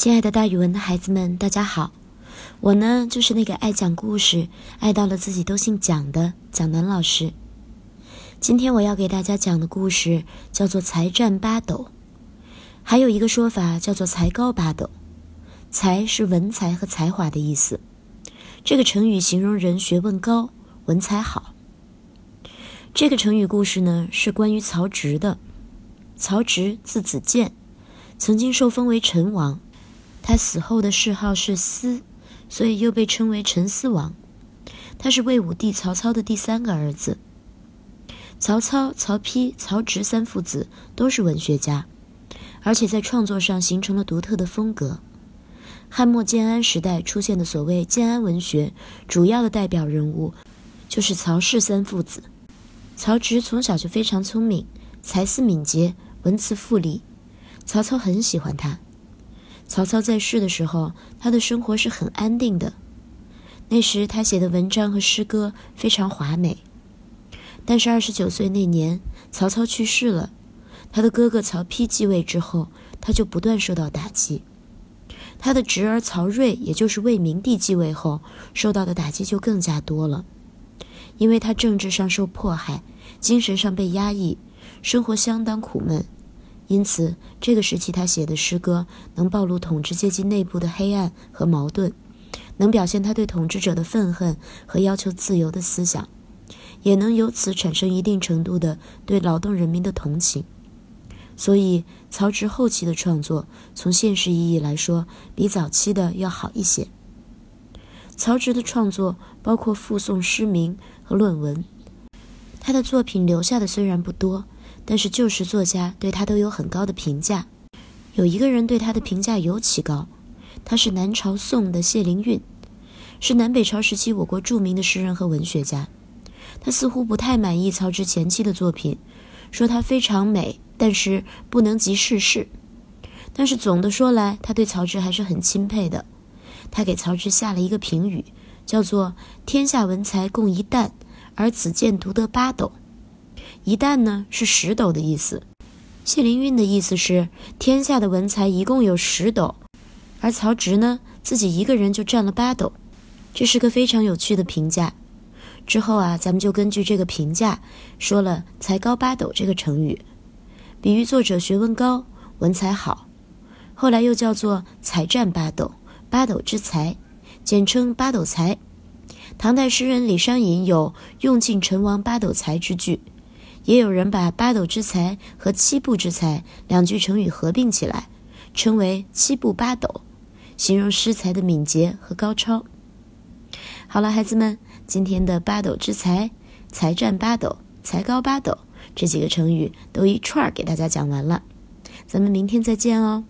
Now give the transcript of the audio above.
亲爱的，大语文的孩子们，大家好！我呢，就是那个爱讲故事、爱到了自己都姓蒋的蒋楠老师。今天我要给大家讲的故事叫做“才占八斗”，还有一个说法叫做“才高八斗”。才是文才和才华的意思，这个成语形容人学问高、文采好。这个成语故事呢，是关于曹植的。曹植字子建，曾经受封为陈王。他死后的谥号是思，所以又被称为陈思王。他是魏武帝曹操的第三个儿子。曹操、曹丕、曹植三父子都是文学家，而且在创作上形成了独特的风格。汉末建安时代出现的所谓建安文学，主要的代表人物就是曹氏三父子。曹植从小就非常聪明，才思敏捷，文辞富丽，曹操很喜欢他。曹操在世的时候，他的生活是很安定的。那时他写的文章和诗歌非常华美。但是二十九岁那年，曹操去世了，他的哥哥曹丕继位之后，他就不断受到打击。他的侄儿曹睿，也就是魏明帝继位后，受到的打击就更加多了，因为他政治上受迫害，精神上被压抑，生活相当苦闷。因此，这个时期他写的诗歌能暴露统治阶级内部的黑暗和矛盾，能表现他对统治者的愤恨和要求自由的思想，也能由此产生一定程度的对劳动人民的同情。所以，曹植后期的创作从现实意义来说，比早期的要好一些。曹植的创作包括附送诗名和论文，他的作品留下的虽然不多。但是旧时作家对他都有很高的评价，有一个人对他的评价尤其高，他是南朝宋的谢灵运，是南北朝时期我国著名的诗人和文学家。他似乎不太满意曹植前期的作品，说他非常美，但是不能及世事。但是总的说来，他对曹植还是很钦佩的。他给曹植下了一个评语，叫做“天下文才共一担，而子建独得八斗”。一担呢是十斗的意思，谢灵运的意思是天下的文才一共有十斗，而曹植呢自己一个人就占了八斗，这是个非常有趣的评价。之后啊，咱们就根据这个评价说了“才高八斗”这个成语，比喻作者学问高、文采好。后来又叫做“才占八斗”，八斗之才，简称八斗才。唐代诗人李商隐有“用尽陈王八斗才”之句。也有人把“八斗之才”和“七步之才”两句成语合并起来，称为“七步八斗”，形容诗才的敏捷和高超。好了，孩子们，今天的“八斗之才”“才占八斗”“才高八斗”这几个成语都一串儿给大家讲完了，咱们明天再见哦。